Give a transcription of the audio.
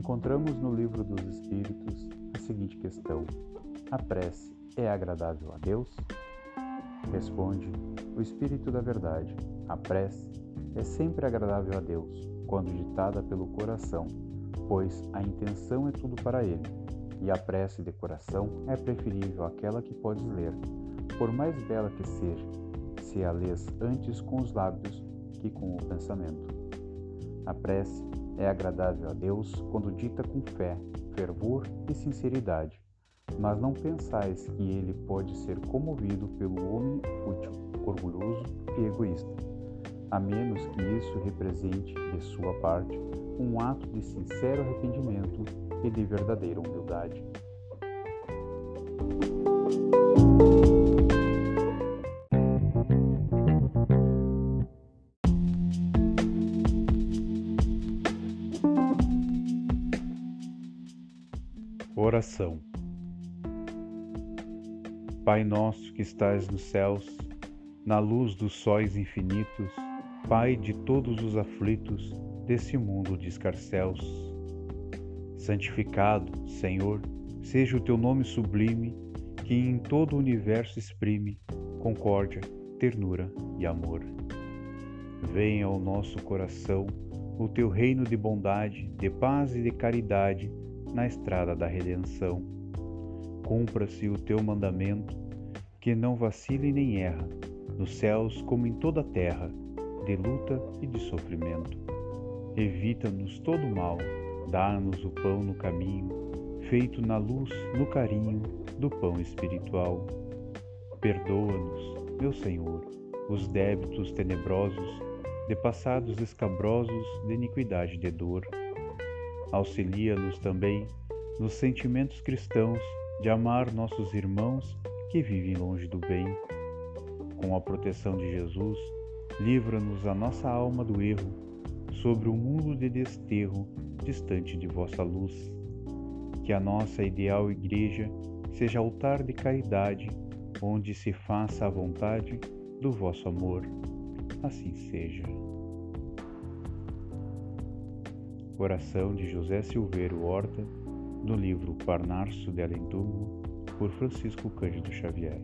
encontramos no Livro dos Espíritos a seguinte questão: A prece é agradável a Deus? Responde o Espírito da Verdade: A prece é sempre agradável a Deus, quando ditada pelo coração, pois a intenção é tudo para Ele, e a prece de coração é preferível àquela que podes ler, por mais bela que seja, se a lês antes com os lábios que com o pensamento. A prece é agradável a Deus quando dita com fé, fervor e sinceridade, mas não pensais que ele pode ser comovido pelo homem fútil, orgulhoso e egoísta, a menos que isso represente, de sua parte, um ato de sincero arrependimento e de verdadeira humildade. Oração Pai nosso que estais nos céus, na luz dos sóis infinitos, Pai de todos os aflitos desse mundo de escarcéus. Santificado, Senhor, seja o teu nome sublime, que em todo o universo exprime concórdia, ternura e amor. Venha ao nosso coração o teu reino de bondade, de paz e de caridade na estrada da redenção. Cumpra-se o teu mandamento, que não vacile nem erra, nos céus como em toda a terra, de luta e de sofrimento. Evita-nos todo mal, dá-nos o pão no caminho, feito na luz, no carinho do pão espiritual. Perdoa-nos, meu Senhor, os débitos tenebrosos, de passados escabrosos de iniquidade e de dor Auxilia-nos também nos sentimentos cristãos de amar nossos irmãos que vivem longe do bem. Com a proteção de Jesus, livra-nos a nossa alma do erro, sobre um mundo de desterro distante de vossa luz. Que a nossa ideal igreja seja altar de caridade, onde se faça a vontade do vosso amor. Assim seja. Coração de José Silveiro Horta, no livro Parnarso de Além por Francisco Cândido Xavier.